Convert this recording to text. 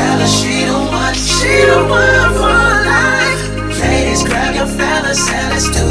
Tell her she the one, she the one for life. Ladies, grab your fellas and let's do